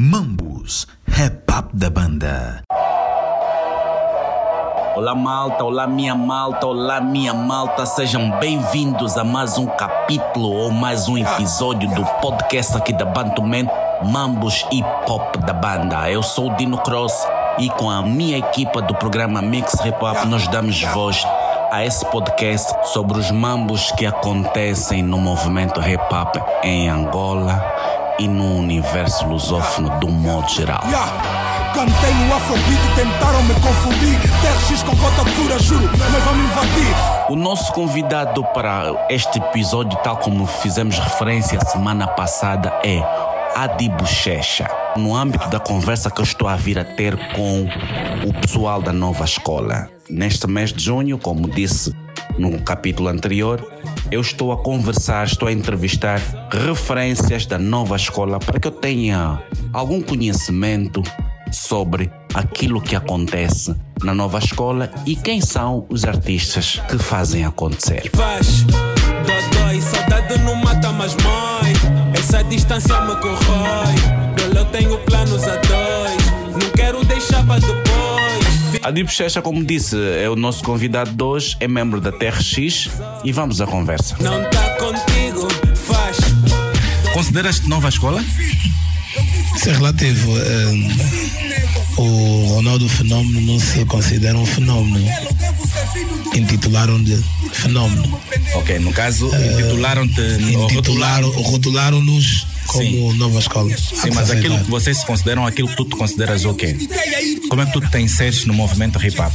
Mambus, rap up da banda. Olá malta, olá minha malta, olá minha malta, sejam bem-vindos a mais um capítulo ou mais um episódio do podcast aqui da Bantuman Mambus Hip Hop da banda. Eu sou o Dino Cross e com a minha equipa do programa Mix Hip Hop nós damos voz a esse podcast sobre os mambos que acontecem no movimento hip hop em Angola e no universo lusófono do modo geral. Yeah. Cantei no Afrobeat, tentaram me confundir. TRX com cotatura, juro, mas vão me invadir. O nosso convidado para este episódio, tal como fizemos referência semana passada, é Adi Bochecha. No âmbito da conversa que eu estou a vir a ter com o pessoal da nova escola. Neste mês de junho, como disse no capítulo anterior, eu estou a conversar, estou a entrevistar referências da nova escola para que eu tenha algum conhecimento sobre aquilo que acontece na nova escola e quem são os artistas que fazem acontecer. Faz, dodói, saudade não mata, mas mãe. Essa distância me corrói. Dole, eu tenho planos a dois. Não quero deixar para depois. Adib Checha, como disse, é o nosso convidado de hoje, é membro da TRX e vamos à conversa. Não tá contigo, faz. Consideras-te nova escola? Isso é relativo. eh, o Ronaldo Fenômeno não se considera um fenômeno. Intitularam de fenômeno. Ok, no caso, intitularam-te. Intitularam, rotularam-nos como Sim. nova escola. Sim, mas aquilo que vocês se consideram, aquilo que tu te consideras o quê? Como é que tu te inseres no movimento hip hop?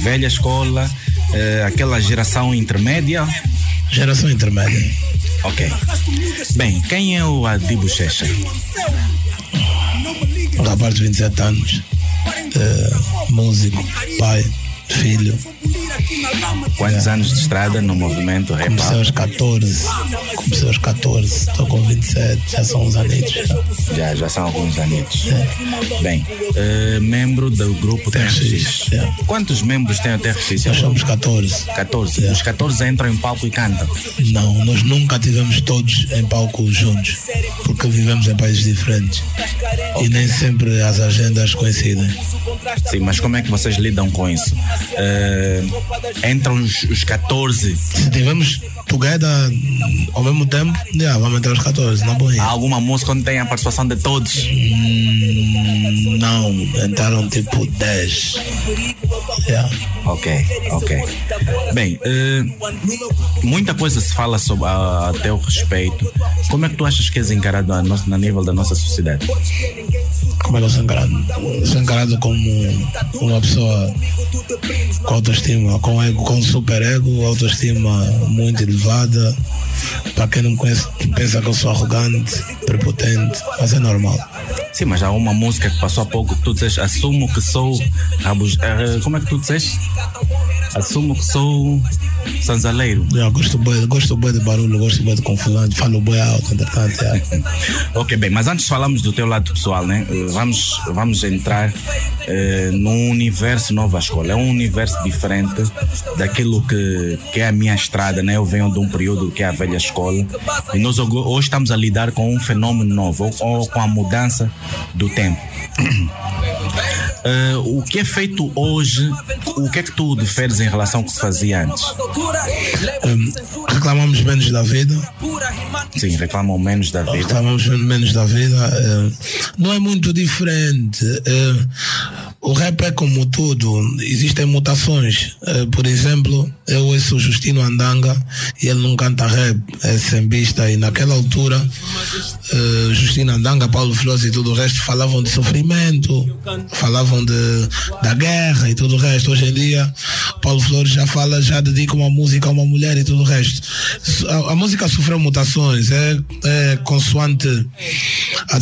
Velha escola, eh, aquela geração intermédia? Geração intermédia. Ok. Bem, quem é o Adi Bochecha? Um rapaz de 27 anos. eh, músico, pai, filho. Quantos anos de estrada no movimento hip Comecei aos 14. Comecei aos 14. Estou com 27. Já são uns anitos. já. Já, são alguns anos. Bem, eh, membro do grupo TRX. É. Quantos membros tem o TRX? Nós somos 14. 14. Yeah. Os 14 entram em palco e cantam. Não, nós nunca tivemos todos em palco juntos, porque vivemos em países diferentes e nem sempre as agendas coincidem. Sim, mas como é que vocês lidam com isso? Eh, entram os, os 14. Se tivermos together ao mesmo tempo, yeah, vamos entrar os 14, na boa. Há alguma música onde tem a participação de todos? Hum, não, entraram tipo 10. Yeah. Ok, ok. Bem, eh, muita coisa se fala sobre, a, a teu respeito. Como é que tu achas que és encarado a nosso, na nível da nossa sociedade? Como é que eu sou encarado? Sou encarado como uma pessoa com autoestima, com ego, com super ego, autoestima muito elevada. Para quem não me conhece, pensa que eu sou arrogante, prepotente, mas é normal. Sim, mas há uma música que passou pouco tu dizes, assumo que sou eh, como é que tu dizes? Assumo que sou sanzaleiro. Eu gosto bem, gosto bem de barulho, gosto bem de confusão, falo bem alto, entretanto. é. Ok, bem, mas antes de falarmos do teu lado pessoal, né? eh, Vamos, vamos entrar eh, num universo nova escola. É um universo diferente daquilo que, que é a minha estrada, né? Eu venho de um período que é a velha escola e nós hoje hoje estamos a lidar com um fenômeno novo ou, ou com a mudança do tempo. Eh, o que é feito hoje, o que é que tu diferes em relação ao que se fazia antes? Hum, reclamamos menos da vida, Sim, reclamam menos da vida. reclamamos menos da vida. eh, não é muito diferente. eh, o rap é como tudo, existem mutações. Eh, por exemplo, eu ouço o Justino Andanga e ele não canta rap, é sambista. E naquela altura, Justino Andanga, Paulo Flores e tudo o resto falavam de sofrimento, falavam de, da guerra e tudo o resto. Hoje em dia, Paulo Flores já fala, já dedica uma música a uma mulher e tudo o resto. A, a música sofreu mutações, é, é consoante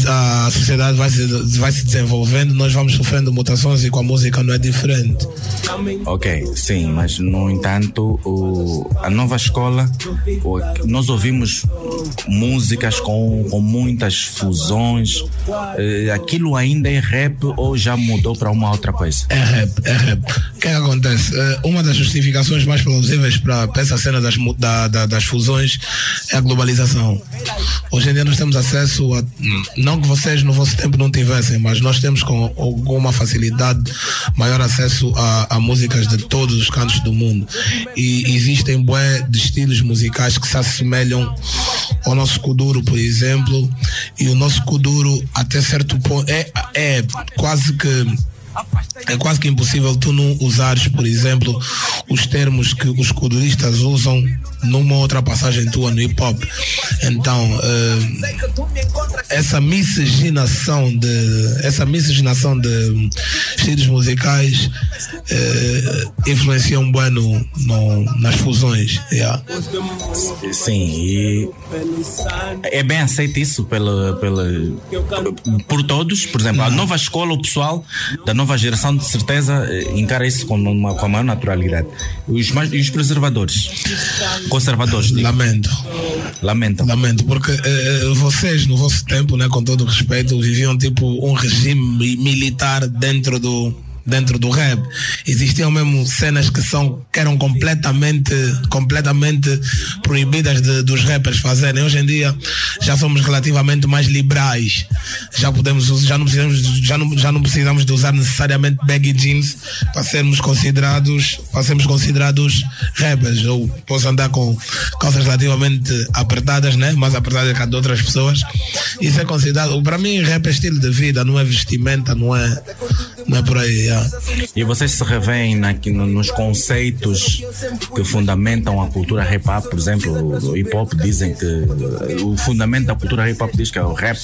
a, a sociedade vai se, vai se desenvolvendo, nós vamos sofrendo mutações e com a música não é diferente. Ok, sim, mas no entanto, o, a nova escola, o- nós ouvimos músicas com, com muitas fusões. Eh, aquilo ainda é rap ou já mudou para uma outra coisa? É rap, é rap. O que é que acontece? Eh, Uma das justificações mais plausíveis para essa cena das, da- da- das fusões é a globalização. Hoje em dia nós temos acesso a, não que vocês no vosso tempo não tivessem, mas nós temos com alguma facilidade maior acesso a, a músicas de todos os cantos do mundo. E existem bué de estilos musicais que se assemelham ao nosso Kuduro, por exemplo, e o nosso Kuduro até certo ponto é, é quase que é quase que impossível tu não usares, por exemplo, os termos que os kuduristas usam numa outra passagem tua no hip hop. Então, uh, essa miscigenação de essa miscigenação de estilos musicais uh, influencia um bem no, nas fusões. Yeah. Sim, e é bem aceito isso pela, pela, por todos. Por exemplo, a nova escola, o pessoal da nova geração, de certeza, eh, encara isso com, uma, com a maior naturalidade. Os, mais, e os preservadores, conservadores, digo, Lamento. lamentam. Lamento, porque eh, vocês, no vosso tempo, né, com todo o respeito, viviam tipo um regime mi- militar dentro do dentro do rap. Existiam mesmo cenas que são que eram completamente completamente proibidas de, dos rappers fazerem. Hoje em dia já somos relativamente mais liberais. Já podemos já não precisamos já não, já não precisamos de usar necessariamente baggy jeans para sermos considerados para sermos considerados rappers. Eu posso andar com calças relativamente apertadas, né? Mais apertadas que a de outras pessoas. Isso é considerado. Para mim, rap é estilo de vida, não é vestimenta, não é, não é por aí. E vocês se revêem no- nos conceitos que fundamentam a cultura hip hop, por exemplo, o hip hop dizem que o fundamento da cultura hip hop diz que é o rap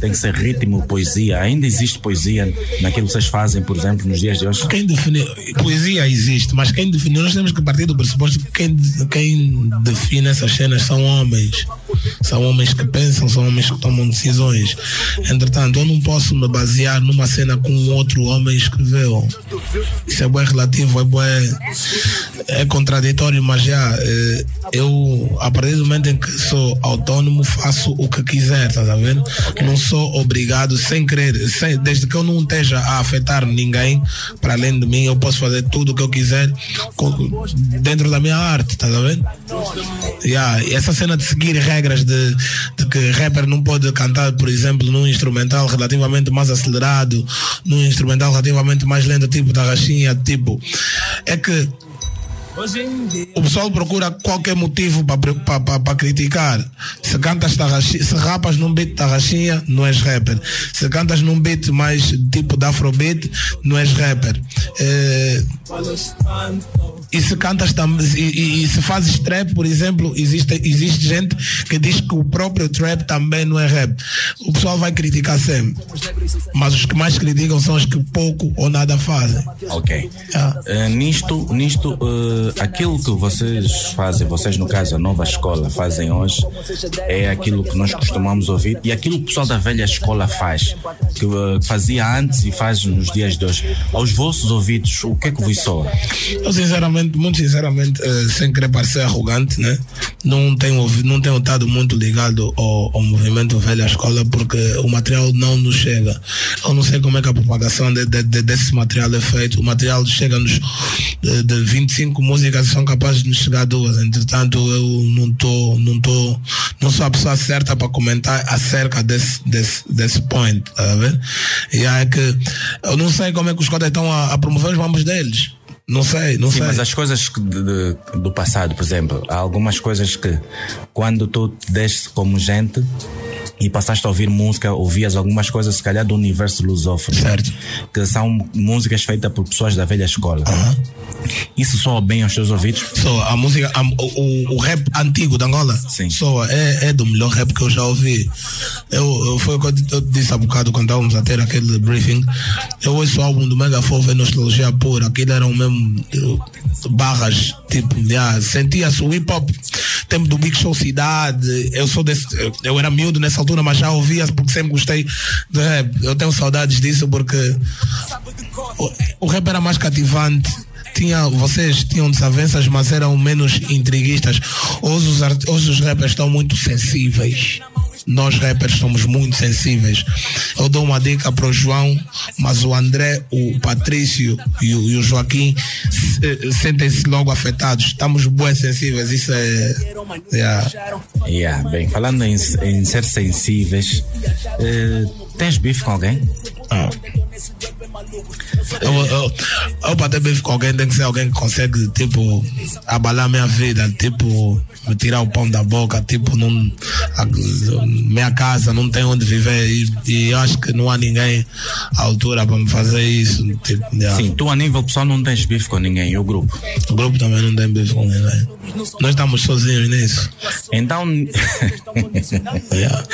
tem que ser ritmo, poesia. Ainda existe poesia naquilo que vocês fazem, por exemplo, nos dias de hoje? Quem define. Poesia existe, mas quem define. Nós temos que partir do pressuposto que quem, quem define essas cenas são homens. São homens que pensam, são homens que tomam decisões. Entretanto, eu não posso me basear numa cena que um outro homem escreveu. Isso é bem relativo, é bem. É contraditório, mas já. eh, Eu, a partir do momento em que sou autónomo, faço o que quiser, tá a ver? Não sou obrigado, sem querer, sem, desde que eu não esteja a afetar ninguém para além de mim, eu posso fazer tudo o que eu quiser com- dentro da minha arte, tá a ver? Yeah, e essa cena de seguir regras de, de que rapper não pode cantar, por exemplo, num instrumental relativamente mais acelerado, num instrumental relativamente mais lento, tipo da rachinha, tipo. É que o pessoal procura qualquer motivo para criticar. Se cantas se rapas num beat tarraxinha, não és rapper. Se cantas num beat mais tipo de afrobeat, não és rapper. Eh, e se cantas também e, e- e se fazes trap, por exemplo, existe, existe gente que diz que o próprio trap também não é rap. O pessoal vai criticar sempre. Mas os que mais criticam são os que pouco ou nada fazem. Ok. Ah. Eh, nisto, nisto eh, aquilo que vocês fazem, vocês no caso a nova escola fazem hoje, é aquilo que nós costumamos ouvir e aquilo que o pessoal da velha escola faz, que eh, fazia antes e faz nos dias de hoje. Aos vossos ouvidos, o que é que vos soa? Eu sinceramente, muito sinceramente, eh, sem querer parecer arrogante, né? Não tenho, não tenho estado muito ligado ao, ao movimento velha escola porque o material não nos chega. Eu não sei como é que a propagação de- de- de- desse material é feito. O material chega-nos de, de 25 músicas são capazes de nos chegar duas. Entretanto, eu não tô, não tô, não sou a pessoa certa para comentar acerca desse, desse, desse point, tá a ver? E é que eu não sei como é que os cotas estão a, a promover os mambos deles. Não sei, não Sim, sei. mas as coisas que de- do passado, por exemplo, há algumas coisas que quando tu te deste como gente e passaste a ouvir música, ouvias algumas coisas, se calhar, do universo lusófono. Certo. Que são músicas feitas por pessoas da velha escola. Isso soa bem aos teus ouvidos? Soa, a música, a- o, o- o rap antigo de Angola, Sim. soa, é, é do melhor rap que eu já ouvi. Eu, eu, foi o que eu di- eu disse há bocado quando estávamos a ter aquele briefing. Eu ouço o álbum do Mega Fofo é nostalgia pura. Aquilo eram mesmo barras, tipo, yeah, sentia-se o hip hop, tempo do Big Show Cidade. Eu sou desse, eu, eu era miúdo nessa altura, mas já ouvia porque sempre gostei de rap. Eu tenho saudades disso porque o, o rap era mais cativante. Tinha, vocês tinham desavenças, mas eram menos intriguistas. Hoje os, hoje os rappers estão muito sensíveis. Nós rappers somos muito sensíveis. Eu dou uma dica para o João, mas o André, o Patrício e o, e o Joaquim se- sentem-se logo afetados. Estamos bem sensíveis, isso é. yeah. Yeah, bem, falando em, em ser sensíveis, eh, tens bife com alguém? Ah. Eu, eu, eu para ter bife com alguém tem que ser alguém que consegue, tipo, abalar minha vida, tipo, me tirar o pão da boca, tipo, não, minha casa não tem onde viver e, e eu acho que não há ninguém à altura para me fazer isso. Tipo, yeah. Sim, tu a nível pessoal não tens bife com ninguém, e o grupo. O grupo também não tem bife com ninguém. Nós estamos sozinhos nisso. Então. Yeah.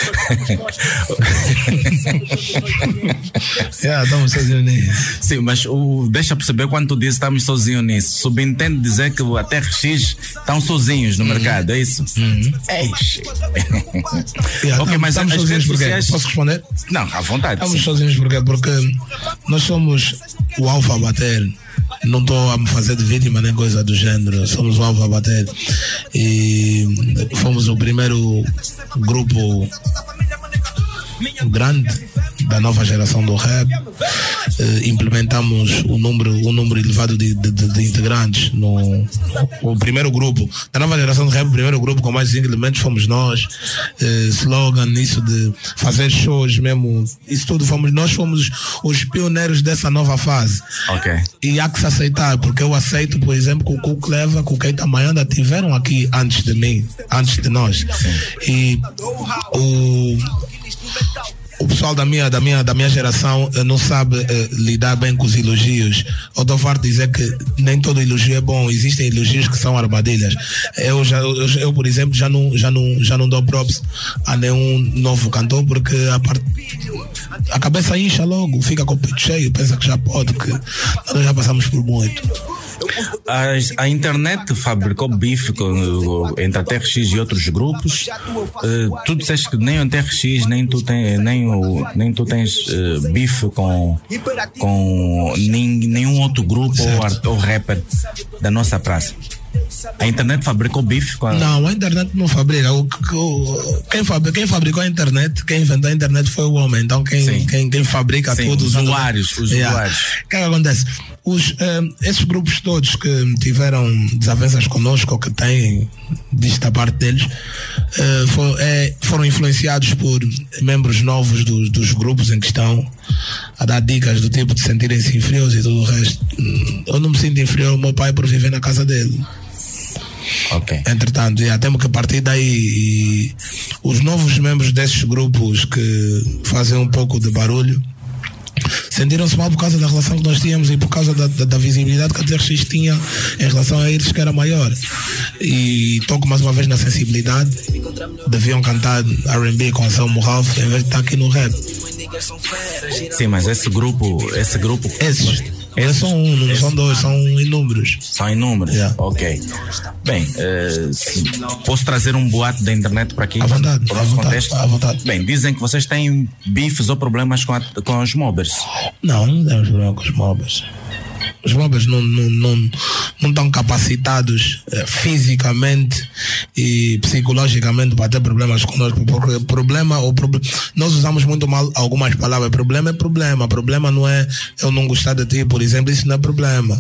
yeah, estamos sozinhos nisso. Sim, mas o, deixa perceber quando tu dizes estamos sozinhos nisso. Subentende dizer que até RX estão sozinhos no mercado, é isso? Eixe. Yeah, ok, mas estamos sozinhos porque sociais. Posso responder? Não, à vontade. Estamos sim. sozinhos porque, porque nós somos o alfa bater. Não estou a me fazer de vítima nem coisa do gênero. Somos o alfa a bater. E fomos o primeiro grupo grande da nova geração do rap. Eh, implementamos o número, um número elevado de, de- de- integrantes no o primeiro grupo da nova geração do rap, o primeiro grupo com mais de cinco elementos fomos nós. Eh, slogan, isso de fazer shows mesmo, isso tudo fomos nós fomos os pioneiros dessa nova fase. Ok. E há que se aceitar, porque eu aceito, por exemplo, que o Cook Leva, que o Keita Mayanda tiveram aqui antes de mim, antes de nós. E o, o pessoal da minha, da minha, da minha geração eh, não sabe eh, lidar bem com os elogios. Farto de dizer que nem todo elogio é bom, existem elogios que são armadilhas. Eu, já, eu, eu, por exemplo, já não, já, não, já não dou props a nenhum novo cantor, porque a parte a cabeça incha logo, fica com o peito cheio, pensa que já pode, que nós já passamos por muito. As- a internet fabricou bife com, entre a TRX e outros grupos. Eh, tu disseste que nem o TRX, nem tu, tem, nem o, nem tu tens eh, bife com, com nem, nenhum outro grupo ou, ou rapper da nossa praça. A internet fabricou bife com a. Não, a internet não fabrica. O, o- quem, fabri- quem fabricou a internet, quem inventou a internet foi o homem. Então quem, Sim. quem, quem fabrica Sim, tudo. os usuários, os Yeah. usuários. O que é que acontece? Os, eh, esses grupos todos que tiveram desavenças conosco, ou que têm disto da parte deles, eh, fo- é, foram influenciados por membros novos dos, dos grupos em questão a dar dicas do tipo de sentirem-se inferiores e tudo o resto. Hum, Eu não me sinto inferior ao meu pai por viver na casa dele. Ok. Entretanto, já temos que partir daí e os novos membros desses grupos que fazem um pouco de barulho sentiram-se mal por causa da relação que nós tínhamos e por causa da, da, da visibilidade que a TRX tinha em relação a eles que era maior. E toco mais uma vez na sensibilidade. Deviam cantar R&B com Anselmo Ralph em vez de estar aqui no rap. Sim, mas esse grupo, esse grupo. Esses. Esses são um, não são dois, são inúmeros. São inúmeros. Yeah. Ok. Bem, se- posso trazer um boato da internet para aqui? À vontade, para o à vontade, contexto? à vontade. Bem, dizem que vocês têm bifes ou problemas com, a- com os mobbers. Não, não temos problema com os móveis. Os móveis não, não, não, não estão capacitados eh, fisicamente e psicologicamente para ter problemas conosco. Porque problema, ou proble- nós usamos muito mal algumas palavras. Problema é problema. Problema não é eu não gostar de ti, por exemplo. Isso não é problema.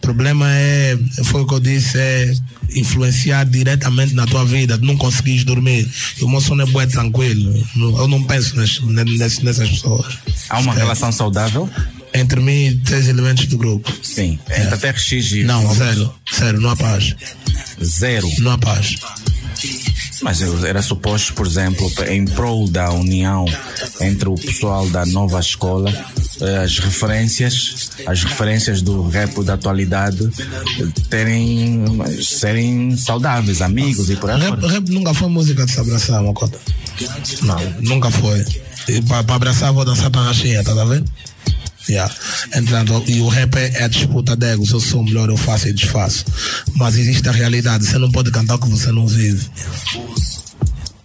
Problema é, foi o que eu disse, é influenciar diretamente na tua vida. Não conseguires dormir. E o meu sono é bué tranquilo. Eu não penso nessas, nessas pessoas. Há uma Esquece relação saudável? Entre mim e três elementos do grupo. Sim. Entre a TRX e Não, zero. Zero, não há paz. zero. Não há paz. Mas era suposto, por exemplo, em prol da união entre o pessoal da nova escola, eh, as referências, as referências do rap da atualidade terem, serem saudáveis, amigos e por aí Rap, fora. rap nunca foi música de se abraçar, Mocota. Não, nunca foi. Para abraçar, vou dançar para a rachinha, tá vendo? Yeah. Entrando, e o rap é, é a disputa de egos. Eu sou melhor, eu faço e desfaço. Mas existe a realidade. Você não pode cantar o que você não vive.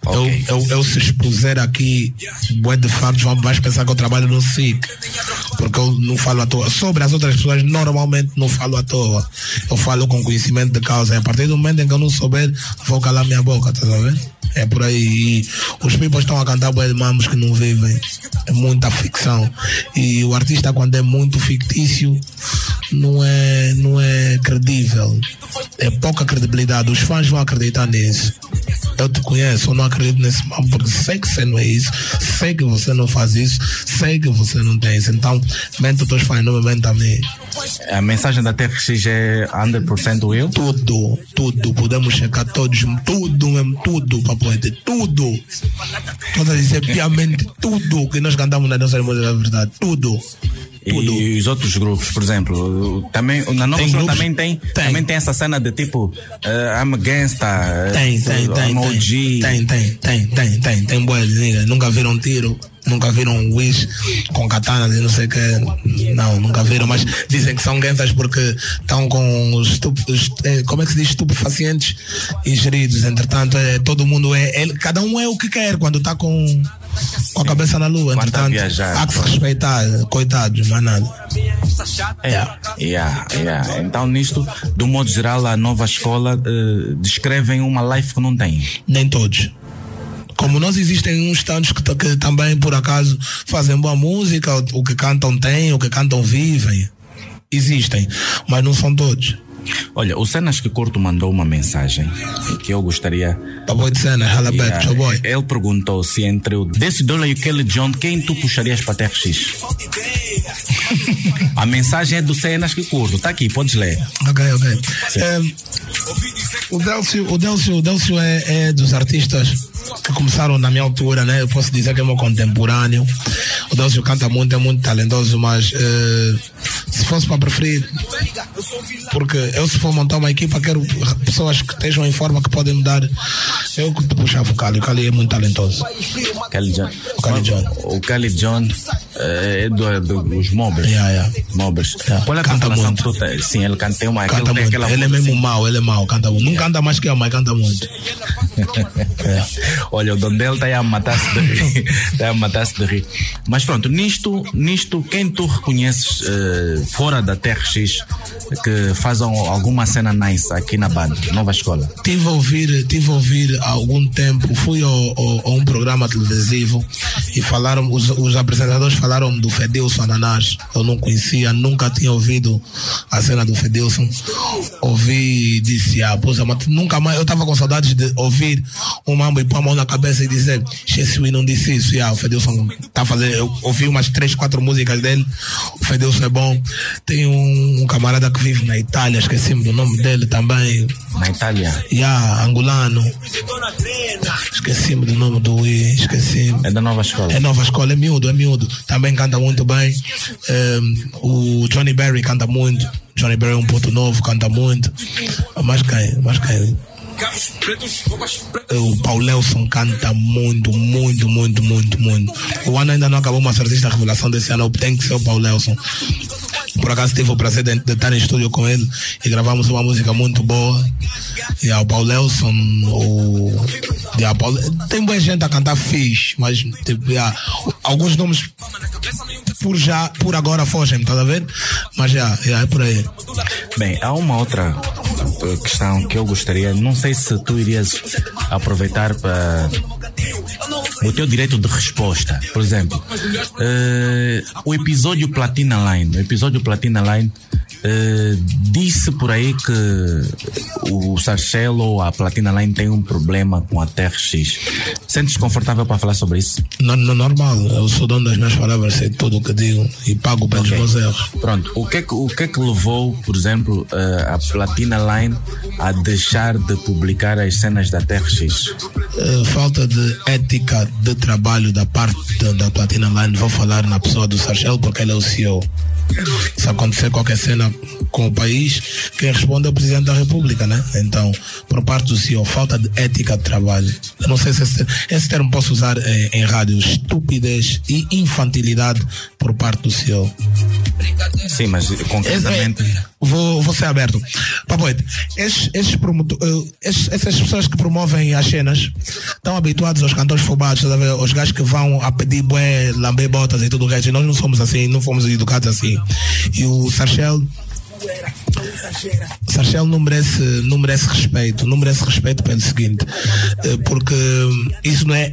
Ok. Eu, eu, eu se expuser aqui, bué de factos, vão vais pensar que eu trabalho no SIC. Porque eu não falo à toa. Sobre as outras pessoas, normalmente não falo à toa. Eu falo com conhecimento de causa. E a partir do momento em que eu não souber, vou calar minha boca, tá vendo? É por aí. Os people estão a cantar bué de mambos que não vivem. É muita ficção. E o artista, quando é muito fictício, não é, não é credível. É pouca credibilidade. Os fãs vão acreditar nisso. Eu te conheço, eu não acredito nesse mambo porque sei que você não é isso, sei que você não faz isso, sei que você não tem isso. Então, mente os teus fãs, não me mente a mim. A mensagem da TRX é 100% eu? Tudo, tudo. Podemos checar todos, tudo mesmo, tudo, papo ter tudo. Todas dizer piamente tudo que nós cantamos na nossa música da verdade, tudo. Tudo. E os outros grupos, por exemplo, também, na Nova Tem grupos? também tem, Tem. também tem essa cena de tipo uh, I'm gangsta, Tem, tem, tem. I'm tem. OG. Tem, tem, tem, tem, tem. Tem boas niggas. Nunca viram tiro. Nunca viram um wish com katanas e não sei o que. Não, nunca viram, mas dizem que são gangsters porque estão com os eh, como é que se diz, estupefacientes ingeridos. Entretanto, é, todo mundo é, é- cada um é o que quer quando está com, com a cabeça na lua. Quando tá a Entretanto, viajar. há que se respeitar, coitados, mas nada. Yeah, yeah, yeah. Então, nisto, do modo geral, a nova escola uh, descrevem uma life que não tem. nem todos. Como nós existem uns tantos que, que também por acaso fazem boa música, o, o que cantam tem, o que cantam vivem. Existem, mas não são todos. Olha, o Cenas que Curto mandou uma mensagem que eu gostaria. Tá bom de cena, hala back, Yeah, boy. Ele perguntou se entre o Desse Dollar e o Kelly John, quem tu puxarias para TRX? A mensagem é do Cenas que Curto. Tá aqui, podes ler. Ok, ok. É, o Delcio, o Delcio, o Delcio é, é dos artistas que começaram na minha altura, né? Eu posso dizer que é meu contemporâneo. O Delcio canta muito, é muito talentoso, mas eh, se fosse para preferir, porque eu se for montar uma equipa, quero pessoas que estejam em forma que podem me dar. Eu que te puxava o Cali, o Cali é muito talentoso. Kelly John. O Kelly John. O Kelly John eh, é do, do- dos Mobbers. Yeah, yeah. Mobbers. Yeah. Qual é a Canta muito. tu? Sim, ele canta uma. Canta muito. aquela Ele é mesmo assim. mau, ele é mau, canta muito. Não canta mais que eu, mas canta muito. É. Olha, o Dondel está aí a matar-se de rir. Está a matar-se de rir. Mas pronto, nisto, nisto quem tu reconheces eh, fora da TRX que faz al- alguma cena nice aqui na banda, nova escola? Tive a ouvir, tive a ouvir há algum tempo, fui a um programa televisivo e falaram, os, os apresentadores falaram do Fedilson Ananás. Eu não conhecia, nunca tinha ouvido a cena do Fedilson. Ouvi e disse, ah, poxa, mas nunca mais, eu estava com saudades de ouvir um mambo e pôr a mão na cabeça e dizer, Jesus não disse isso. E, ah, o Fedilson tá fazendo, eu ouvi umas três, quatro músicas dele, o Fedilson é bom. Tem um, um camarada que vive na Itália, esqueci-me do nome dele também. Na Itália. Yeah, angolano. Esqueci-me do nome do I, esqueci-me. É da nova escola. É nova escola, é miúdo, é miúdo. Também canta muito bem. Ehm, o Johnny Berry canta muito. Johnny Berry é um ponto novo, canta muito. Mas quem? Mas quem? O Paulelson canta muito, muito, muito, muito, muito. O ano ainda não acabou, mas a artista revelação desse ano tem que ser o Paulelson. Por acaso tive o prazer de, de estar em estúdio com ele e gravamos uma música muito boa. E o Paulelson, o. Yeah, Paul, tem boa gente a cantar fixe, mas tipo, alguns nomes por já, por agora fogem, tá a ver? Mas já, é por aí. Bem, há uma outra eh, questão que eu gostaria, não sei se tu irias aproveitar para o teu direito de resposta. Por exemplo, eh, o episódio Platina Line, o episódio Platina Line eh, disse por aí que o Sarcelo ou a Platina Line tem um problema com a TRX. Sentes confortável para falar sobre isso? No, no, normal, eu sou dono das minhas palavras, sei tudo o que digo e pago pelos Ok. meus erros. Pronto, o que, é que, o que é que levou, por exemplo, eh, a Platina Line a deixar de publicar as cenas da TRX? Eh, falta de ética de trabalho da parte da Platina Line, vou falar na pessoa do Sargel porque ele é o CEO. Se acontecer qualquer cena com o país, quem responde é o Presidente da República, né? Então, por parte do CEO, falta de ética de trabalho. Eu não sei se esse, esse termo posso usar eh, em rádio, estupidez e infantilidade por parte do CEO. Sim, mas concretamente. É- vou, vou ser aberto. Papoite, esses, esses promoto- eh, esses- essas pessoas que promovem as cenas estão habituados aos cantores fobados, tá a ver? Os gajos que vão a pedir bué, lamber botas e tudo o resto. E nós não somos assim, não fomos educados assim. E o Sarchel Sarchel não merece, não merece respeito, não merece respeito pelo seguinte, eh, porque isso não é,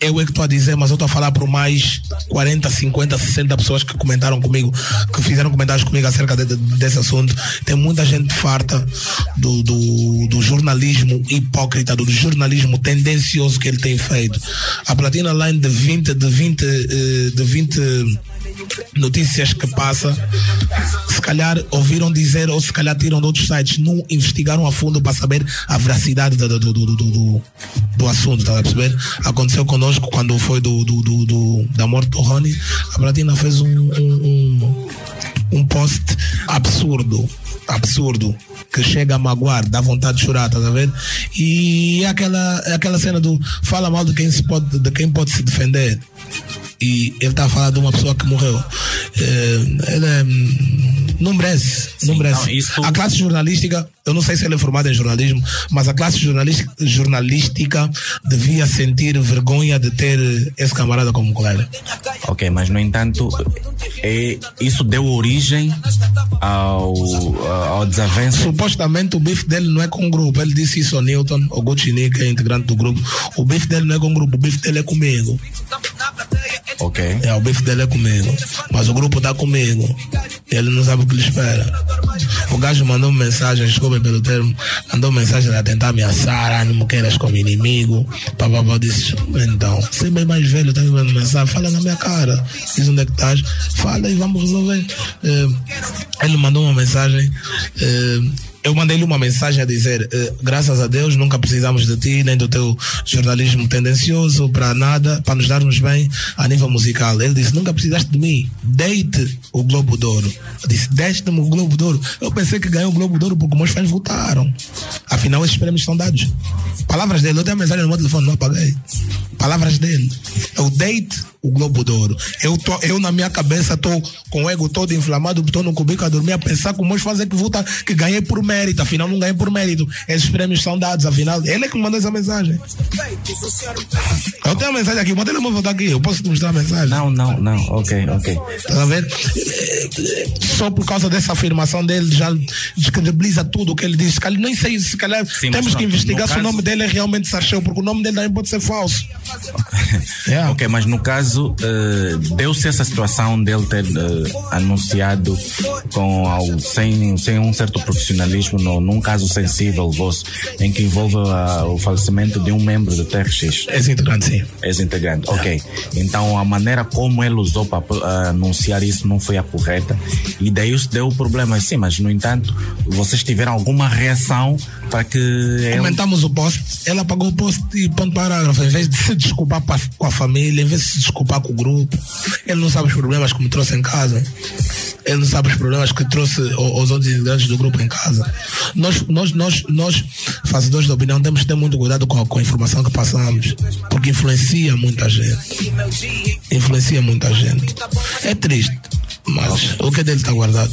é eu é que estou a dizer, mas eu estou a falar por mais 40, 50, 60 pessoas que comentaram comigo, que fizeram comentários comigo acerca de, de, desse assunto. Tem muita gente farta do, do, do jornalismo hipócrita, do jornalismo tendencioso que ele tem feito. A Platina Line de 20, de 20, eh, de 20 notícias que passa, se calhar ouviram dizer ou se calhar tiram de outros sites, não investigaram a fundo para saber a veracidade do, do, do, do, do assunto, tá a perceber? Aconteceu conosco quando foi do, do, do, da morte do Rony, a Platina fez um, um, um, um post absurdo, absurdo que chega a magoar, dá vontade de chorar, tá a ver? E é aquela, é aquela cena do fala mal de quem, se pode, de quem pode se defender e ele está a falar de uma pessoa que morreu. É, ele é, não merece, não merece. Não, isso... A classe jornalística, eu não sei se ele é formado em jornalismo, mas a classe jornalística, jornalística devia sentir vergonha de ter esse camarada como colega. Ok, mas no entanto, é, isso deu origem ao, ao desavenço. Supostamente o bife dele não é com o grupo. Ele disse isso ao Newton, o Gucci que é integrante do grupo. O bife dele não é com o grupo, o bife dele é comigo. Ok. É, o bife dele é comigo. Mas o grupo tá comigo. Ele não sabe o que lhe espera. O gajo mandou mensagem, desculpa pelo termo, mandou mensagem a tentar ameaçar, ah, não me queiras como inimigo. Papapá disse, então, você bem mais velho, tá me mandando mensagem, fala na minha cara. Diz onde é que estás, fala e vamos resolver. Uh, ele mandou uma mensagem. Uh, eu mandei-lhe uma mensagem a dizer: eh, graças a Deus, nunca precisamos de ti, nem do teu jornalismo tendencioso para nada, para nos darmos bem a nível musical. Ele disse: nunca precisaste de mim, deite o Globo d'Ouro. Eu disse: deste-me o Globo d'Ouro. Eu pensei que ganhou o Globo d'Ouro porque meus fãs votaram. Afinal, esses prêmios são dados. Palavras dele, eu tenho a mensagem no meu telefone, não apaguei. Palavras dele. Eu deite o Globo d'Ouro. Eu, tô, eu, na minha cabeça, estou com o ego todo inflamado, estou no cubico a dormir, a pensar como meus fazer que votar, que ganhei por mérito. Afinal, não ganhei por mérito. Esses prêmios são dados, afinal. Ele é que mandou essa mensagem. Eu tenho a mensagem aqui, manda ele me votar aqui. Eu posso te mostrar a mensagem? Não, não, não. Ok, ok. Tá vendo? Só por causa dessa afirmação dele, já descredibiliza tudo o que ele diz. Nem sei se calhar Sim, temos que investigar se caso... o nome dele é realmente Sarchel, porque o nome dele também pode ser falso. yeah. Ok, mas no caso caso, uh, deu-se essa situação dele ter uh, anunciado com ao, sem, sem um certo profissionalismo no, num caso sensível vosso, em que envolve uh, o falecimento de um membro do TRX. Ex-integrante, sim. Ex-integrante, ok. Então a maneira como ele usou para anunciar isso não foi a correta e daí isso deu problema. Sim, mas no entanto, vocês tiveram alguma reação para que. Comentamos ele... o post, ela apagou o post e ponto parágrafo. Em vez de se desculpar com a família, em vez de se desculpar com o grupo. Ele não sabe os problemas que me trouxe em casa. Ele não sabe os problemas que trouxe os outros integrantes do grupo em casa. Nós, nós, nós, nós fazedores de opinião, temos que ter muito cuidado com a, com a informação que passamos, porque influencia muita gente. Influencia muita gente. É triste mas o que dele está guardado?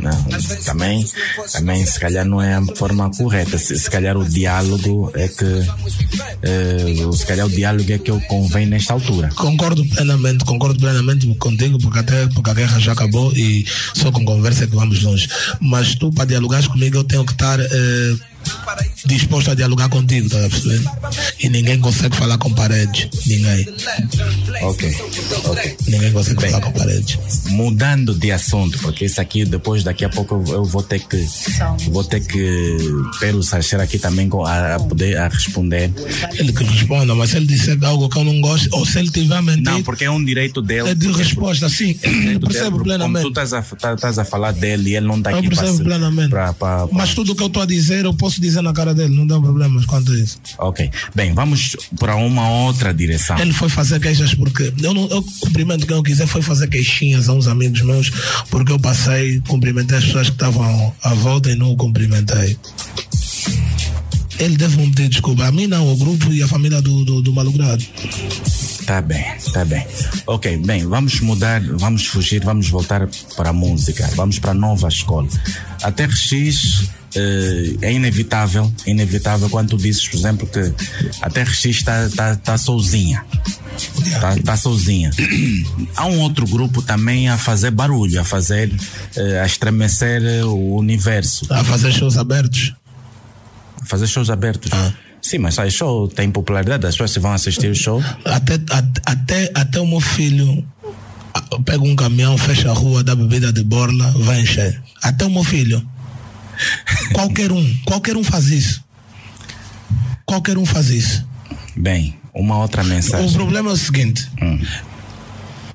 Não, também, também se calhar não é a forma correta. Se, se calhar o diálogo é que uh, se calhar o diálogo é que eu convém nesta altura. Concordo plenamente, concordo plenamente contigo, porque até porque a guerra já acabou e só com conversa é que vamos longe. Mas tu para dialogar comigo eu tenho que estar uh, disposto a dialogar contigo, tá percebendo? E ninguém consegue falar com paredes. Ninguém. Ok. Ok. Ninguém consegue Bem, falar com paredes. Mudando de assunto, porque isso aqui depois daqui a pouco eu vou ter que vou ter que ter o Sacher aqui também a, a, poder a responder. Ele que responda, mas se ele disser algo que eu não gosto, ou se ele tiver mentido. Não, porque é um direito dele. É de resposta, sim. Eu percebo dele, plenamente. Como tu estás a, tá, estás a falar dele e ele não está aqui para, plenamente. Pra, pra, pra, Mas tudo o que eu estou a dizer, eu posso dizer na cara dele, não dá problemas quanto a isso. Ok. Bem, vamos para uma outra direção. Ele foi fazer queixas porque eu, não, eu cumprimento quem eu quiser, foi fazer queixinhas a uns amigos meus, porque eu passei, cumprimentei as pessoas que estavam à volta e não o cumprimentei ele deve me pedir desculpa. A mim não, o grupo e a família do, do, do malogrado. Tá bem, tá bem. Ok, bem, vamos mudar, vamos fugir, vamos voltar para a música, vamos para a nova escola. A TRX é inevitável, é inevitável quando tu dizes, por exemplo, que a TRX está tá, tá sozinha. Tá, tá sozinha. Há um outro grupo também a fazer barulho, a fazer, eh, a estremecer o universo, A fazer shows abertos. a fazer shows abertos. Sim, mas aí show tem popularidade, as pessoas vão assistir o show. Até, até, até, até o meu filho ah, pega um caminhão, fecha a rua, dá bebida de borla, vai encher. Até o meu filho. Qualquer um, qualquer um faz isso. Qualquer um faz isso. Bem, uma outra O mensagem. problema é o seguinte: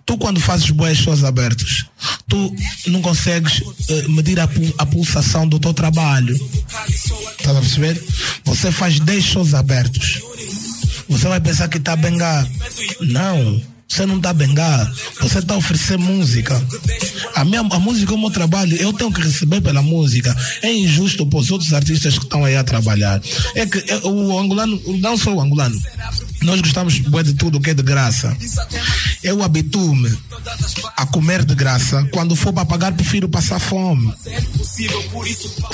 tu, quando fazes boas shows abertos, tu não consegues eh, medir a, pu- a pulsação do teu trabalho. Estás a perceber? Você faz 10 shows abertos. Você vai pensar que está bengar. Não. Você não está a bengar. Você está a oferecer música. A, minha, a música é o meu trabalho. Eu tenho que receber pela música. É injusto para os outros artistas que estão aí a trabalhar. É que é, o angolano, não só o angolano, nós gostamos de tudo que é de graça. Eu habituo-me a comer de graça. Quando for para pagar, prefiro passar fome.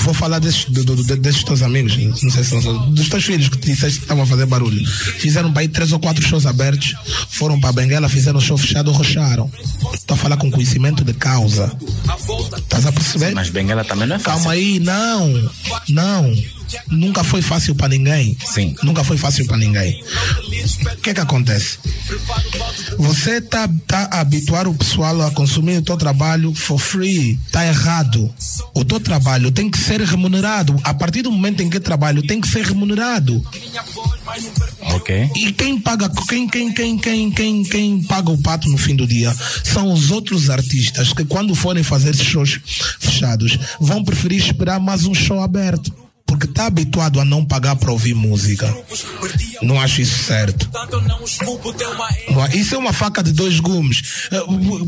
Vou falar desses, do- do- desses teus amigos, não sei se são dos teus filhos que te disseste que estavam a fazer barulho. Fizeram para aí três ou quatro shows abertos, foram para Benguela, fizeram show fechado, rocharam. Estou a falar com conhecimento de causa. Estás a perceber? Mas Benguela também não é fácil. Calma aí, não, não. Nunca foi fácil para ninguém. Sim. Nunca foi fácil para ninguém. O que é que acontece? Você tá, tá a habituar o pessoal a consumir o teu trabalho for free. Tá errado. O teu trabalho tem que ser remunerado. A partir do momento em que trabalho tem que ser remunerado. Ok. E quem paga, quem, quem, quem, quem, quem, quem paga o pato no fim do dia são os outros artistas que quando forem fazer shows fechados vão preferir esperar mais um show aberto. Porque está habituado a não pagar para ouvir música. Não acho isso certo. É- Isso é uma faca de dois gumes.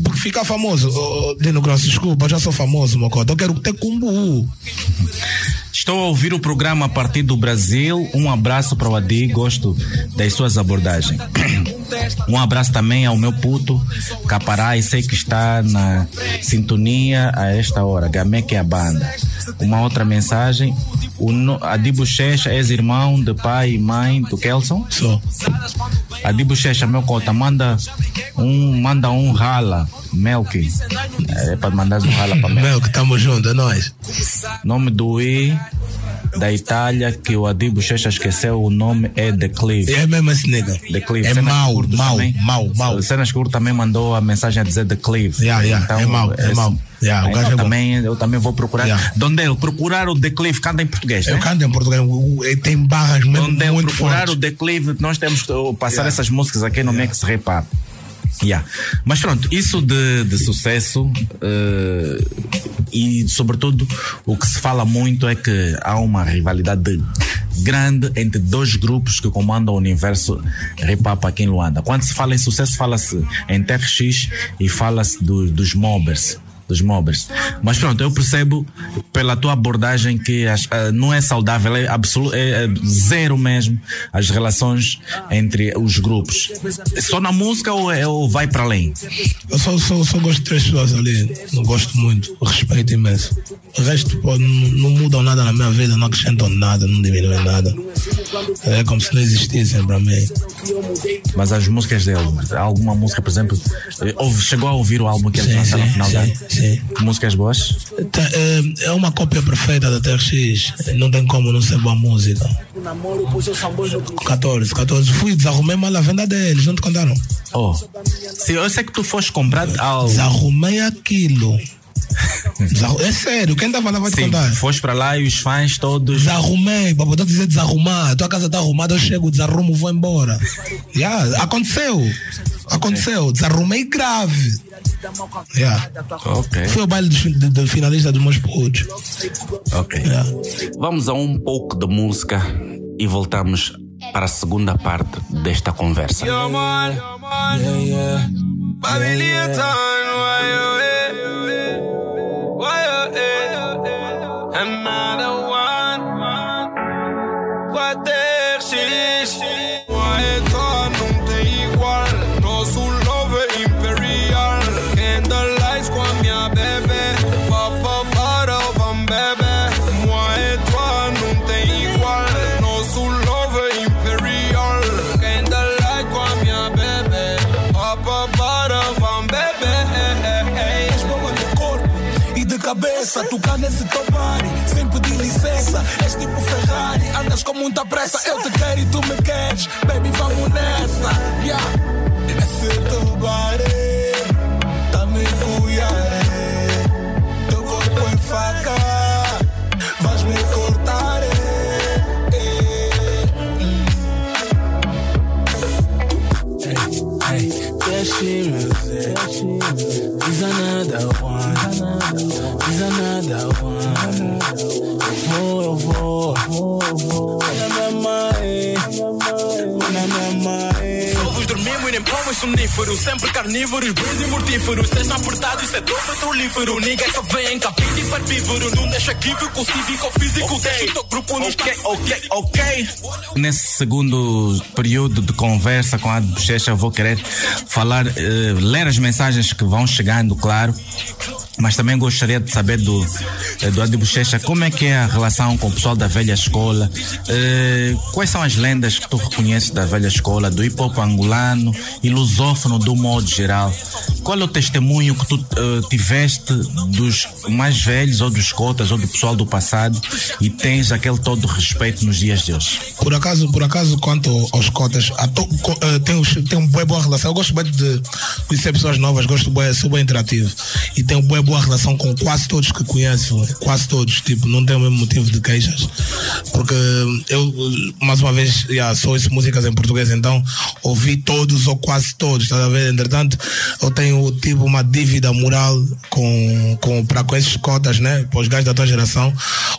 Porque ficar famoso, Dino Grosso, desculpa, já sou famoso, Mocota. Eu quero ter cumbu. Estou a ouvir o programa a partir do Brasil. Um abraço para o Adi, gosto das suas abordagens. Um abraço também ao meu puto Caparai, sei que está na sintonia a esta hora. Gamé que é a banda. Uma outra mensagem. O no- Adi Bochecha, ex-irmão de pai e mãe do Kelson. Só. Adi Bochecha, meu cota, manda um, manda um rala, Melk. É para mandar um rala para Melk. Meu, que estamos juntos, é nós. Nome do I da Itália que o Adi Bochecha esqueceu, o nome é Declive. É mesmo esse nega. Declive. É Cenas mau, Curtas mau, também. mau. O Cenas Curto também mandou a mensagem a dizer Declive. Yeah, yeah, é mau, é esse- mau. Yeah, Então é também, eu também vou procurar. Yeah. Dondel, procurar o Declive, canta em português, Eu né? canto em português, tem barras Dondel, muito procurar fortes. o Declive, nós temos que uh, passar Yeah. essas músicas aqui no Mix Rap. Yeah. Mas pronto, isso de, de sucesso eh, e, sobretudo, o que se fala muito é que há uma rivalidade grande entre dois grupos que comandam o universo hip hop aqui em Luanda. Quando se fala em sucesso, fala-se em TRX e fala-se do- dos mobbers. Dos mobbers. Mas pronto, eu percebo pela tua abordagem que as- ah, não é saudável, é, absolu é, é zero mesmo as relações entre os grupos. Só na música ou, é- ou vai para além? Eu só, só, só gosto de três pessoas ali, não gosto muito, respeito imenso. O resto pô, não, não mudam nada na minha vida, não acrescentam nada, não diminuem nada. É como se não existissem para mim. Mas as músicas dele, alguma música, por exemplo, eh, chegou a ouvir o álbum que Sim, lançaram no final sim, ano? Sim. Músicas boas? Tá, É, é uma cópia perfeita da TRX, não tem como não ser boa música. 14, 14. Fui, desarrumei mal a venda deles, não te contaram? Oh. Sim, eu sei que tu foste comprar ao. Desarrumei aquilo. É sério, quem tava lá vai te Sim, contar. foste para lá e os fãs todos. Desarrumei, para poder dizer desarrumar. A tua casa tá arrumada, eu chego, desarrumo, vou embora. Yeah, aconteceu. Aconteceu. Desarrumei grave. Yeah. Ok, Foi o baile de, de finalista dos meus putos. ok. Yeah. Vamos a um pouco de música e voltamos para a segunda parte desta conversa. Yo, man. Yeah, yeah. Cabeça, tocar nesse topari, sem pedir licença. És tipo Ferrari, andas com muita pressa. Eu te quero e tu me queres, baby, vamos nessa. Yeah. Esse topari, tá me cuidaré. Teu corpo é faca, another one. He's another one. Eu vou, eu vou. Na minha mãe. Na minha mãe. Ovos dormimos e nem pomos soníferos. Sempre carnívoros, bons e mortíferos. Cês apertado, isso é tão petrolífero. Ninguém só vem em capítulo e parpívoro. Não deixa químico, cívico, físico. Deixa o teu grupo no Ok, ok, ok. Nesse segundo período de conversa com a Bochecha, eu vou querer falar, eh, ler as mensagens que vão chegando, claro. Mas também gostaria de saber do, eh, do Adi Bochecha como é que é a relação com o pessoal da velha escola. Eh, quais são as lendas que tu reconheces da velha escola, do hip hop angolano e lusófono do modo geral? Qual é o testemunho que tu eh, tiveste dos mais velhos ou dos cotas ou do pessoal do passado e tens aquele todo respeito nos dias de hoje? Por acaso, por acaso, quanto aos cotas, to, co, eh, tenho, tenho uma boa, relação. Eu gosto bem de conhecer pessoas novas, gosto bem, sou bem interativo e tenho uma boa relação com quase todos que conheço, quase todos, tipo, não tenho o mesmo motivo de queixas, porque eu, mais uma vez, yeah, sou esse músicas em português, então ouvi todos ou quase todos, estás a? Entretanto, eu tenho tipo uma dívida moral com, com, para com esses cotas, né? Para os gajos da tua geração,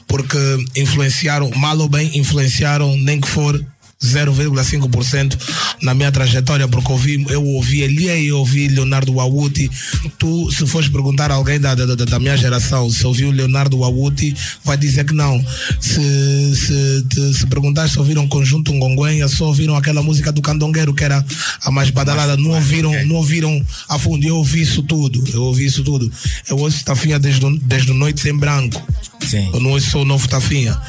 porque influenciaram, mal ou bem, influenciaram, nem que for 0,5% na minha trajetória, porque ouvi, eu ouvi Elie e ouvi Leonardo Wawuti. Tu, se fores perguntar a alguém da, da, da minha geração se ouviu Leonardo Wawuti, vai dizer que não. Se, se, te, se perguntar se ouviram Conjunto Ngonguenha, só ouviram aquela música do Candongueiro, que era a mais badalada, não ouviram, não ouviram a fundo. Eu ouvi isso tudo, eu ouvi isso tudo. Eu ouço Tafinha desde, desde Noite em Branco. Sim. Eu não o novo Tafinha.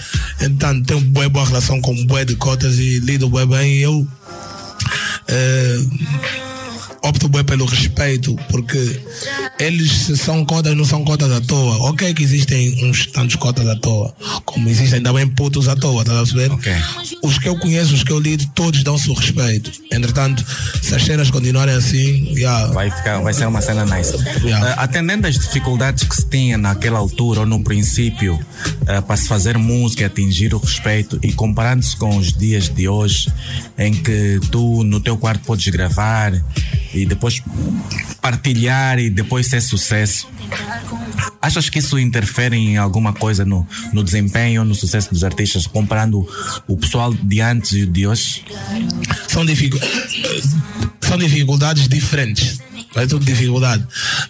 Então, tenho boa, boa relação com boa de cotas e lido bem bem. Eu eh, opto bem pelo respeito, porque eles são cotas, não são cotas à toa. Ok que existem uns tantos cotas à toa, como existem também putos à toa, tá a perceber? Ok. Os que eu conheço, os que eu lido, todos dão-se o respeito. Entretanto, se as cenas continuarem assim, yeah, Vai, ficar, vai ser uma cena nice. Yeah. Eh, atendendo às dificuldades que se tinha naquela altura ou no princípio eh, para se fazer música e atingir o respeito e comparando-se com os dias de hoje em que tu no teu quarto podes gravar e depois partilhar e depois ser sucesso. Achas que isso interfere em alguma coisa no, no desempenho, no sucesso dos artistas, comparando o pessoal de antes e o de hoje? são, dificu- são dificuldades diferentes. É tudo dificuldade.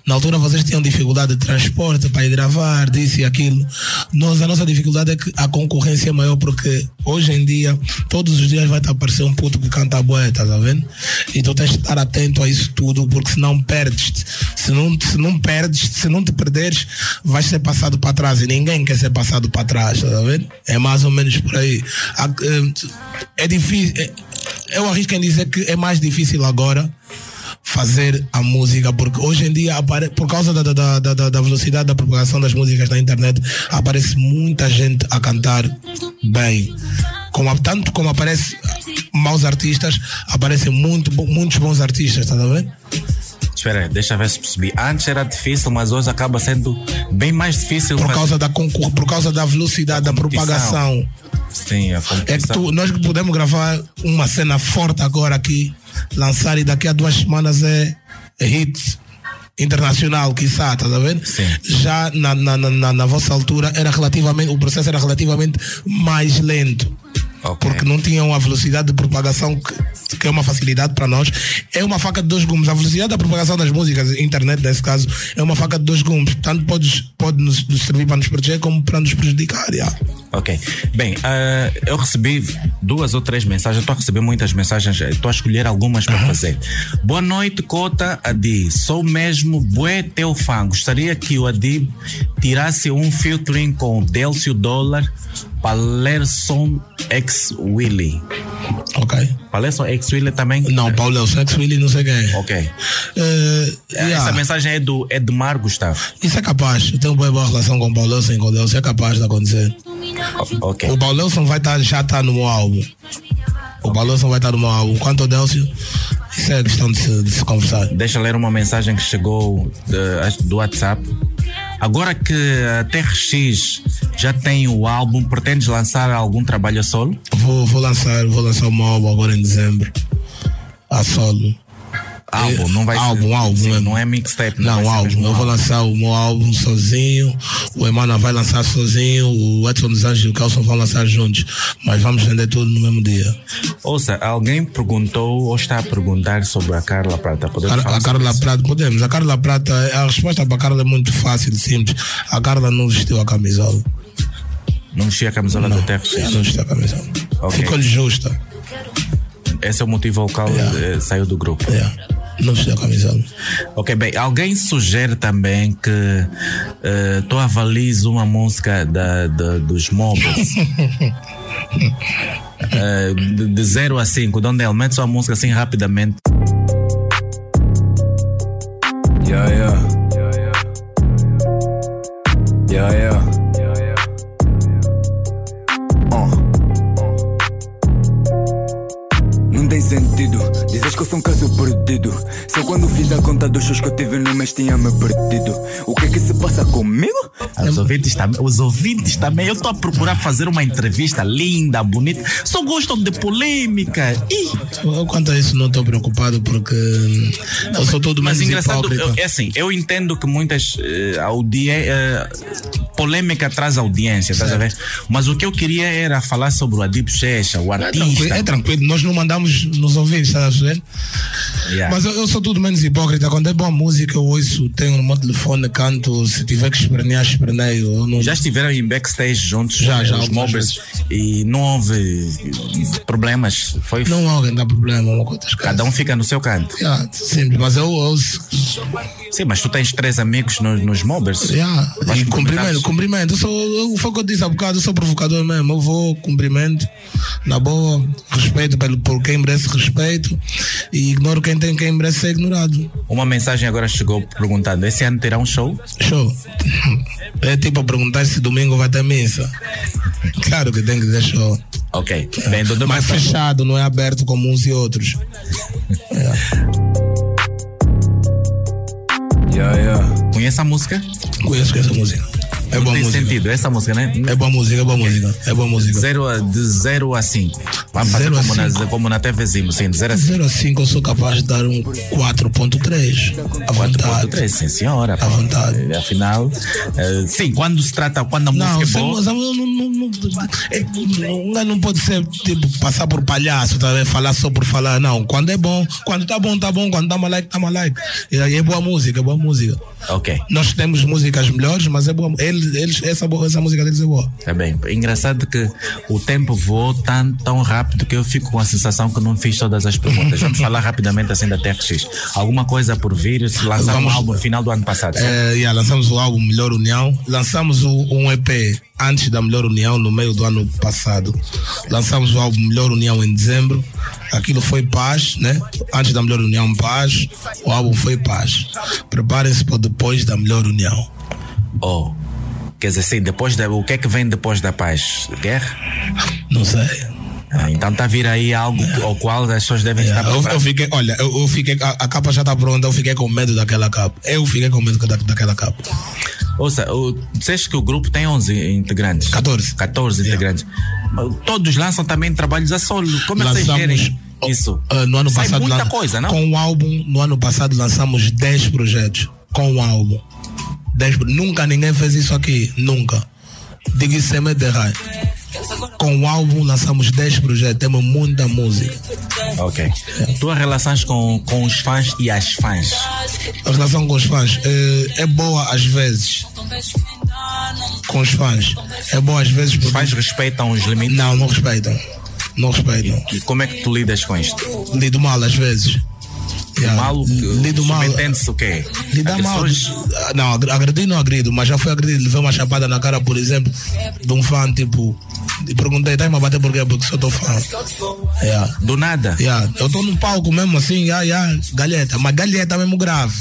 Na altura vocês tinham dificuldade de transporte para ir gravar, disso e aquilo. Nós, a nossa dificuldade é que a concorrência é maior porque hoje em dia, todos os dias vai te aparecer um puto que canta boé, tá vendo? E tu tens de estar atento a isso tudo porque senão perdes-te. Se não, se não perdes, se não te perderes, vais ser passado para trás e ninguém quer ser passado para trás, tá vendo? É mais ou menos por aí. A- É, é difícil. é- eu arrisco em dizer que é mais difícil agora fazer a música, porque hoje em dia, por causa da, da, da, da- da velocidade da propagação das músicas na internet, aparece muita gente a cantar bem. Como, tanto como aparece maus artistas, aparecem muito, muitos bons artistas, tá vendo? Espera aí, deixa eu ver se percebi. Antes era difícil, mas hoje acaba sendo bem mais difícil. Por fazer- causa da, concor- por causa da velocidade da competição. propagação. Sim, a É que competição. tu, nós podemos gravar uma cena forte agora aqui, lançar e daqui a duas semanas é, é hit internacional, quiçá, tá vendo? Sim. Já na, na, na, na- na vossa altura era relativamente, o processo era relativamente mais lento. Ok. Porque não tinham a velocidade de propagação que, que é uma facilidade para nós. É uma faca de dois gumes. A velocidade da propagação das músicas, internet nesse caso, é uma faca de dois gumes. Tanto podes, pode nos, nos servir para nos proteger como para nos prejudicar. yeah. Ok. Bem, ah, eu recebi duas ou três mensagens. Estou a receber muitas mensagens. Estou a escolher algumas para fazer. Boa noite, Cota Adi. Sou mesmo bué teu fã. Gostaria que o Adi tirasse um featuring com o Delcio Dólar Palerson X Willy. Ok? Palerson X Willy também? Não, Paulo Sex Willy, não sei quem. Ok. Eh, yeah. Essa mensagem é do Edmar Gustavo. Isso é capaz. Eu tenho uma boa relação com o Paulo e com o Deus. É capaz de acontecer. Ok. O Paulelson vai estar, já estar no meu álbum. O Paulelson vai estar no meu álbum. Quanto ao Delcio, isso é questão de se, de se conversar. Deixa eu ler uma mensagem que chegou de- do WhatsApp. Agora que a TRX já tem o álbum, pretendes lançar algum trabalho a solo? Vou, vou lançar, vou lançar meu álbum agora em dezembro. A solo. Álbum, não vai álbum, ser. álbum, sim, mesmo. não é mixtape. Não, ser álbum. Eu vou lançar o meu álbum sozinho. O Emmanuel vai lançar sozinho. O Edson dos Anjos e o Kelson vão lançar juntos. Mas vamos vender tudo no mesmo dia. Ouça, alguém perguntou ou está a perguntar sobre a Carla Prata. Podemos falar a Carla? Prata, podemos. A Carla Prata, a resposta para a Carla é muito fácil, simples. A Carla não vestiu a camisola. Não vestia a camisola Não, da TRX. não vestiu a camisola. Ok. Ficou-lhe justa. Esse é o motivo ao qual Yeah. eh, saiu do grupo. É, não vestiu a camisola. Ok, bem, alguém sugere também que eh, tu avalies uma música da, da- dos Mobiles. Eh, de, de 0 a 5, de onde elementos uma música assim rapidamente. Yeah, yeah. Yeah, tinha-me perdido. Que é se passa comigo? Os ouvintes também, os ouvintes também. Eu estou a procurar fazer uma entrevista linda, bonita. Só gostam de polêmica. Ih, Eu, quanto a isso, não estou preocupado porque eu sou todo Mas menos engraçado, hipócrita. eu- é assim, eu entendo que muitas audi eh, polêmica traz audiência, estás a ver? Mas o que eu queria era falar sobre o Adib Checha, o É artista. tranquilo, é tranquilo, nós não mandamos nos ouvintes, estás a ver? Yeah. Mas eu, eu sou tudo menos hipócrita. Quando é boa música, eu ouço, tenho no meu telefone, canto. Se tiver que espernear, esperneio. Não... Já estiveram em backstage juntos, Já, já, os mobbers, e não houve problemas. Foi Não há alguém dá problema, cada um fica no seu canto. Yeah, simples, mas eu ouço. Sim, mas tu tens três amigos no- nos mobbers. Yeah. E cumprimento, cumprimento. Eu sou, foi o que eu disse há bocado, eu sou provocador mesmo. Eu vou, cumprimento, na boa, respeito pelo, por quem merece respeito e ignoro quem tem quem merece ser ignorado. Uma mensagem agora chegou perguntando: esse ano terá um show? Show. É tipo perguntar se domingo vai ter missa. Claro que tem que ter show. Ok. Bem, Dudu, Mas fechado, não é aberto como uns e outros. Yeah, yeah. conhece a música? Conheço essa música. É Não boa tem música. sentido, essa música, né? É boa música, é boa música. É boa música. Zero a, de 0 a 5. Vamos fazer a como na, como na TVzinho, sim, de 0 a 5. 0 a 5 eu sou capaz de dar um 4.3. À vontade. 4.3, sim senhora. À vontade. Afinal, eh, sim, quando se trata, quando a Não, música é sem boa. música, não, não, é, pode ser tipo passar por palhaço, tá, falar só por falar. Não, quando é bom, quando tá bom, tá bom, quando tá malaico, tá malaico. E aí é boa música, é boa música. Ok, Nós temos músicas melhores, mas é boa. Eles, eles, essa, boa- essa música deles é boa. tá bem. Engraçado que o tempo voou tão, tão rápido que eu fico com a sensação que não fiz todas as perguntas. Vamos falar rapidamente assim da TRX. Alguma coisa por vir? Se lançar um Vamos- álbum no final do ano passado. É, yeah, lançamos o álbum Melhor União, lançamos o- um EP antes da Melhor União, no meio do ano passado. Lançamos o álbum Melhor União em dezembro. Aquilo foi paz, né? Antes da Melhor União, paz. O álbum foi paz. Preparem-se para depois da Melhor União. Oh, quer dizer, sim, depois da, o que é que vem depois da paz? Guerra? Não sei. Ah, então está a vir aí algo ao qual as pessoas devem Yeah, estar eu, eu fiquei, olha, eu, eu fiquei, a, a capa já está pronta, eu fiquei com medo daquela capa. Eu fiquei com medo da, daquela capa. Ouça, o, disseste que o grupo tem 11 integrantes. 14. 14 Yeah. integrantes. Todos lançam também trabalhos a solo. Como é que vocês Lançamos, gerem isso? ah, no ano Sai passado, muita coisa, não? Com o álbum, no ano passado lançamos 10 projetos. Com o álbum. 10, pro- nunca ninguém fez isso aqui. Nunca. Digo isso sem medo de errar. Com o álbum lançamos 10 projetos. Temos muita música. Ok. Tuas relações com, com os fãs e as fãs. A relação com os fãs eh, é boa às vezes. Com os fãs. É boa às vezes Os porque. fãs respeitam os limites. Não, não respeitam. Não respeitam. E como é que tu lidas com isto? Lido mal às vezes. Yeah. Mal, Lido mal. subentende-se o quê? Lidar mal. Não, agre- agredir não agrido, mas já foi agredido. Levei uma chapada na cara, por exemplo, de um fã, tipo, e perguntei, tá a bater por quê? Porque só tô fã. Yeah. Do nada. Yeah. Eu tô num palco mesmo assim, yeah, yeah, galheta, mas galheta mesmo grave.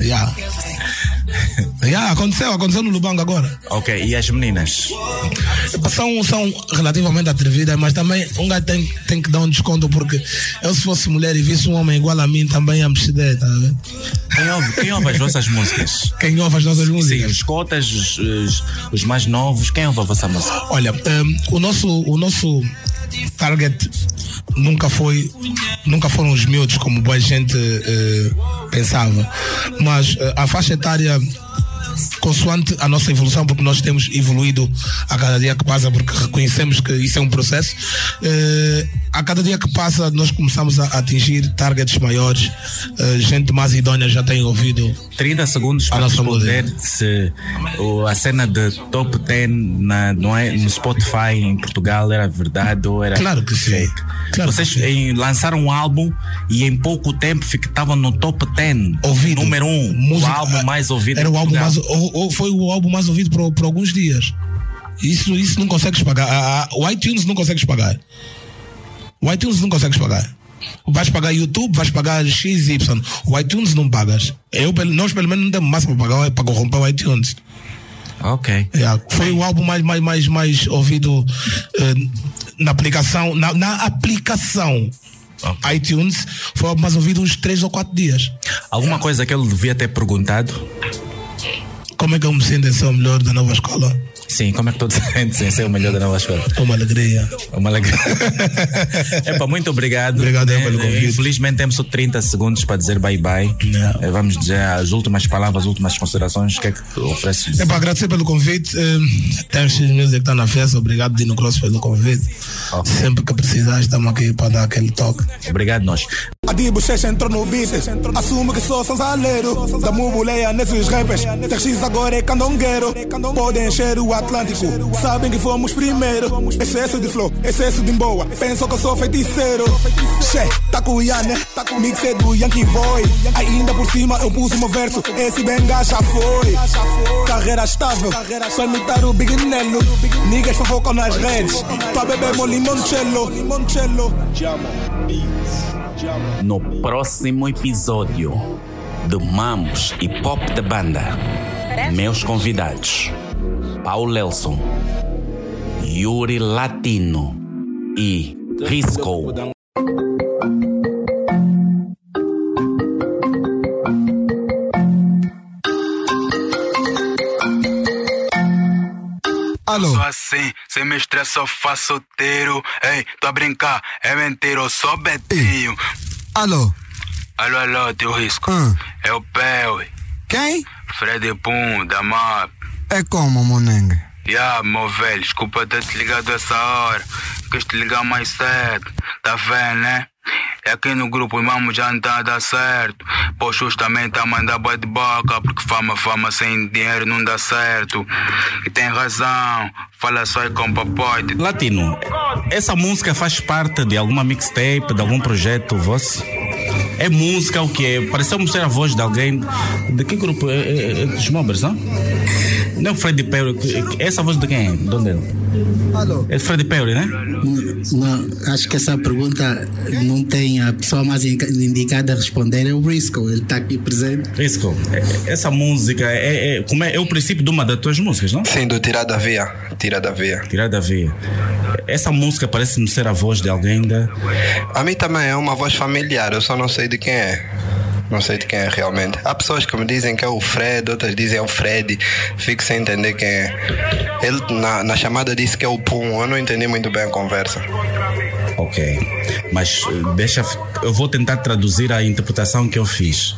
Yeah. yeah, aconteceu, aconteceu no Lubango agora. Ok, e as meninas? São, são relativamente atrevidas, mas também um gajo tem, tem que dar um desconto porque eu se fosse mulher e visse um homem igual a mim também ia me ceder, tá vendo? Quem ouve, quem ouve as vossas músicas? Quem ouve as nossas Sim, músicas? os cotas, os, os- os mais novos, quem ouve a vossa música? Olha, um, o nosso o nosso target nunca foi nunca foram os miúdos como boa gente eh, pensava, mas eh, a faixa etária consoante a nossa evolução, porque nós temos evoluído a cada dia que passa, porque reconhecemos que isso é um processo. eh, a cada dia que passa, nós começamos a atingir targets maiores, eh, gente mais idônea já tem ouvido 30 segundos para responder se a cena de top 10 na, não é, no Spotify em Portugal era verdade ou era Claro que sim. Claro Vocês que sim. lançaram um álbum e em pouco tempo estavam no top 10. Ouvido. Número 1. Um, Música- o álbum mais ouvido Era o álbum mais, ou, ou foi o álbum mais ouvido por, por alguns dias. Isso, isso não consegues pagar. A- a- o iTunes não consegues pagar. O iTunes não consegues pagar. Vais pagar YouTube, vais pagar XY. O iTunes não pagas. Eu, nós, pelo menos, não temos massa para pagar para corromper o iTunes. Ok. Yeah. Foi o álbum mais, mais, mais, mais ouvido eh, na aplicação. Na, na aplicação iTunes, foi mais ouvido uns 3 ou 4 dias. Alguma coisa que ele devia ter perguntado? Como é que eu me sinto em ser o melhor da nova escola? Sim, como é que todos sentem ser o melhor da nova escola? É uma alegria. Uma alegria. Epa, muito obrigado. Obrigado Eh, pelo convite. Infelizmente temos só 30 segundos para dizer bye bye. Yeah. Eh, Vamos dizer as últimas palavras, as últimas considerações. O que é que ofereces? É para agradecer pelo convite. Eh, Tem X Music que está na festa. Obrigado, Dino Cross, pelo convite. Ok. Sempre que precisar, estamos aqui para dar aquele toque. Obrigado, nós. A de bochecha entrou no beat Assume que sou sanzaleiro Da mubuleia nesses rappers TX agora é candongueiro Podem encher o Atlântico. Sabem que fomos primeiro. Excesso de flow, excesso de boa Pensam que eu sou feiticeiro. Che, tá com o Yane Mix é do Yankee Boy. Ainda por cima eu pus o meu verso. Esse benga já foi. Carreira estável Só imitar o Big Nello. Niggas fofocam nas redes. Pra beber meu limoncello. Limoncello. No próximo episódio de Mamos e Pop da Banda, meus convidados: Paulo Nelson, Yuri Latino e Risco. Alô? Sou assim, sem me estresse, eu faço solteiro. Ei, tô a brincar, é mentira, eu sou Betinho. Alô? Alô, alô, teu risco. Hum. É o Pel, Quem? Freddy Pum, da MAP. É como, Monengue? Ya, meu velho, desculpa ter te ligado essa hora. Quis te ligar mais cedo, tá vendo, né? É aqui no grupo, irmão, já não tá a dar certo. Pô, justamente tá a mandar boa de boca, porque fama, fama sem dinheiro não dá certo. E tem razão, fala só aí com papai. Latino, essa música faz parte de alguma mixtape, de algum projeto vosso? É música o que Pareceu-me ser a voz de alguém. De que grupo? É, é, é dos Mobbers, não? Não é o Freddy Perry. Essa voz de quem é? De onde é? Alô? É Freddy Perry, né? Não, acho que essa pergunta não tem a pessoa mais indicada a responder, é o Risco, ele está aqui presente. Risco, é- essa música é, é, como é, é o princípio de uma das tuas músicas, não? Sim, do Tirar da Via. Tira da Via. Tirar da via. Essa música parece-me ser a voz de alguém da. A mim também é uma voz familiar, eu só não sei de quem é. Não sei de quem é realmente. Há pessoas que me dizem que é o Fred, outras dizem é o Fred. Fico sem entender quem é. Ele na, na chamada disse que é o Pum. Eu não entendi muito bem a conversa. Ok. Mas deixa. Eu vou tentar traduzir a interpretação que eu fiz.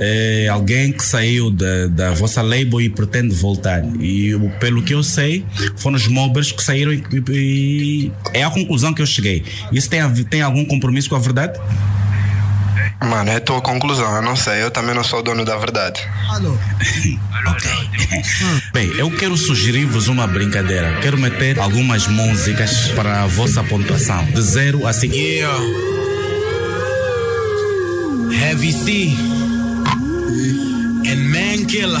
É alguém que saiu da, da vossa label e pretende voltar. E pelo que eu sei, foram os mobbers que saíram e, e- e é a conclusão que eu cheguei. Isso tem, tem algum compromisso com a verdade? Mano, é a tua conclusão, eu não sei. Eu também não sou o dono da verdade. Alô? Bem, eu quero sugerir-vos uma brincadeira. Quero meter algumas músicas para a vossa pontuação. De 0 a 5. Heavy C and Man Killer.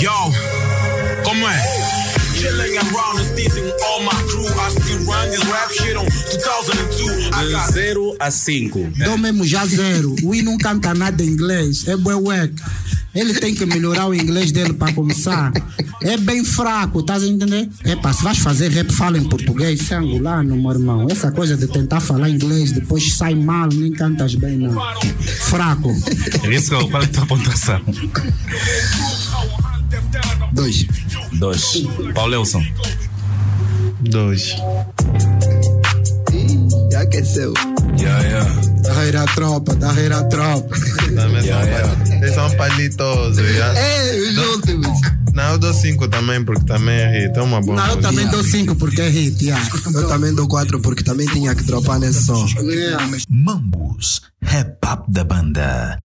Yo, como é? Chilling around and teasing all my crew. I still run this rap shit on 2002. I got 0 a 5. Dou mesmo já zero. O I não canta nada em inglês. É bué Ele tem que melhorar o inglês dele para começar. É bem fraco, estás a entender? Epa, se vais fazer rap, fala em português, isso é angolano, meu irmão. Essa coisa de tentar falar inglês, depois sai mal, nem cantas bem, não. Fraco. Isso, qual é a tua pontuação? Dois. Dois. Paulelson. Dois. Já aqueceu. Yeah, yeah. Carreira tropa, carreira tropa. Também são, pali- Eles são palitosos. Yeah. Ei, os últimos. Não, eu dou cinco também, porque também é hit. É uma boa Não, eu música. também dou cinco porque é hit, yeah. Eu também dou quatro porque também tinha que dropar nesse som. Mambus, rap up da banda.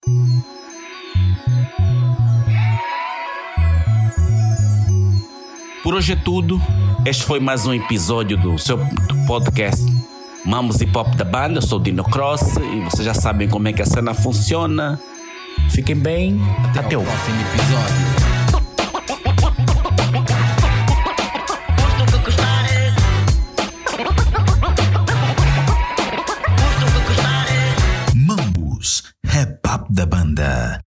Por hoje é tudo. Este foi mais um episódio do seu podcast Mamos e Pop da Banda. Eu sou o Dino Cross e vocês já sabem como é que a cena funciona. Fiquem bem. Até, Até o próximo episódio. Mambus, Rap Up da Banda.